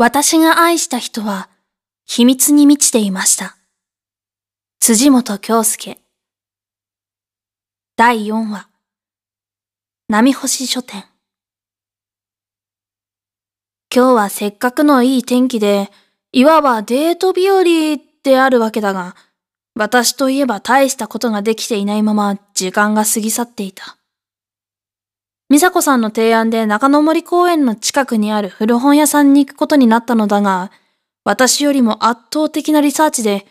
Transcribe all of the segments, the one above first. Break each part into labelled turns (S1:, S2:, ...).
S1: 私が愛した人は秘密に満ちていました。辻本京介第4話波星書店今日はせっかくのいい天気で、いわばデート日和であるわけだが、私といえば大したことができていないまま時間が過ぎ去っていた。美佐子さんの提案で中野森公園の近くにある古本屋さんに行くことになったのだが、私よりも圧倒的なリサーチで、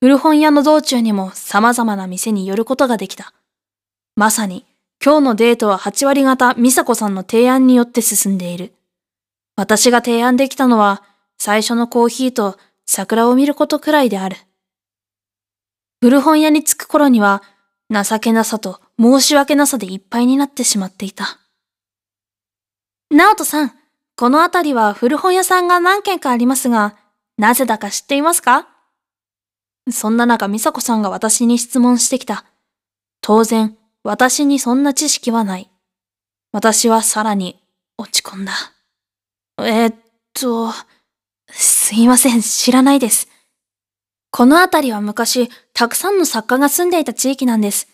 S1: 古本屋の道中にも様々な店に寄ることができた。まさに、今日のデートは8割方美佐子さんの提案によって進んでいる。私が提案できたのは、最初のコーヒーと桜を見ることくらいである。古本屋に着く頃には、情けなさと申し訳なさでいっぱいになってしまっていた。ナオトさん、この辺りは古本屋さんが何軒かありますが、なぜだか知っていますか？そんな中、美佐子さんが私に質問してきた。当然、私にそんな知識はない。私はさらに落ち込んだ。えー、っと、すいません、知らないです。この辺りは昔、たくさんの作家が住んでいた地域なんです。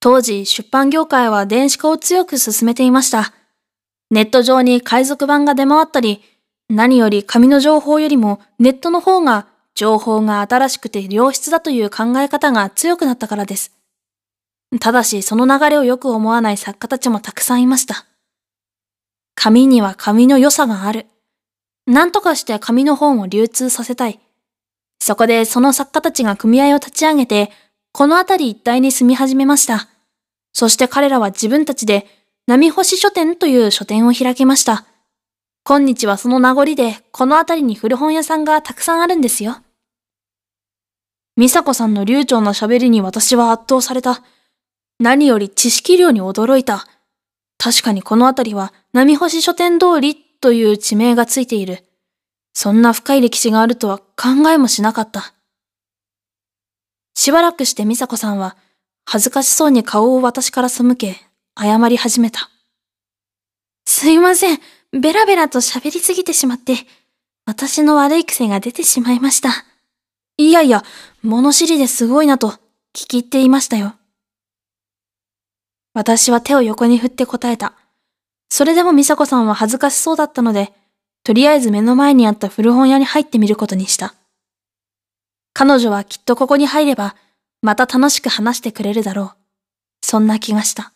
S1: 当時、出版業界は電子化を強く進めていました。ネット上に海賊版が出回ったり、何より紙の情報よりもネットの方が情報が新しくて良質だという考え方が強くなったからです。ただしその流れをよく思わない作家たちもたくさんいました。紙には紙の良さがある。何とかして紙の本を流通させたい。そこでその作家たちが組合を立ち上げて、この辺り一帯に住み始めました。そして彼らは自分たちで波星書店という書店を開きました。今日はその名残で、この辺りに古本屋さんがたくさんあるんですよ。美佐子さんの流暢な喋りに私は圧倒された。何より知識量に驚いた。確かにこの辺りは波星書店通りという地名がついている。そんな深い歴史があるとは考えもしなかった。しばらくして美佐子さんは恥ずかしそうに顔を私から背け、謝り始めた。すいません。ベラベラと喋りすぎてしまって、私の悪い癖が出てしまいました。いやいや、物知りですごいなと聞き入っていましたよ。私は手を横に振って答えた。それでも美佐子さんは恥ずかしそうだったので、とりあえず目の前にあった古本屋に入ってみることにした。彼女はきっとここに入れば、また楽しく話してくれるだろう。そんな気がした。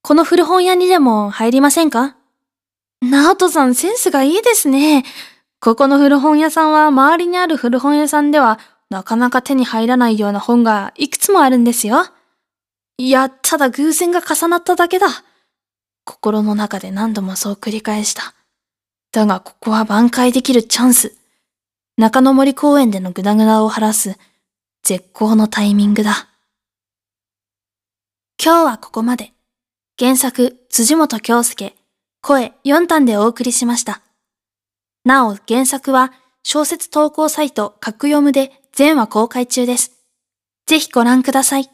S1: この古本屋にでも入りませんか？ナオトさんセンスがいいですね。ここの古本屋さんは周りにある古本屋さんではなかなか手に入らないような本がいくつもあるんですよ。いや、ただ偶然が重なっただけだ。心の中で何度もそう繰り返した。だがここは挽回できるチャンス。中野森公園でのグダグダを晴らす絶好のタイミングだ。今日はここまで。原作、辻本京介、声4単でお送りしました。なお、原作は小説投稿サイト、格読むで全話公開中です。ぜひご覧ください。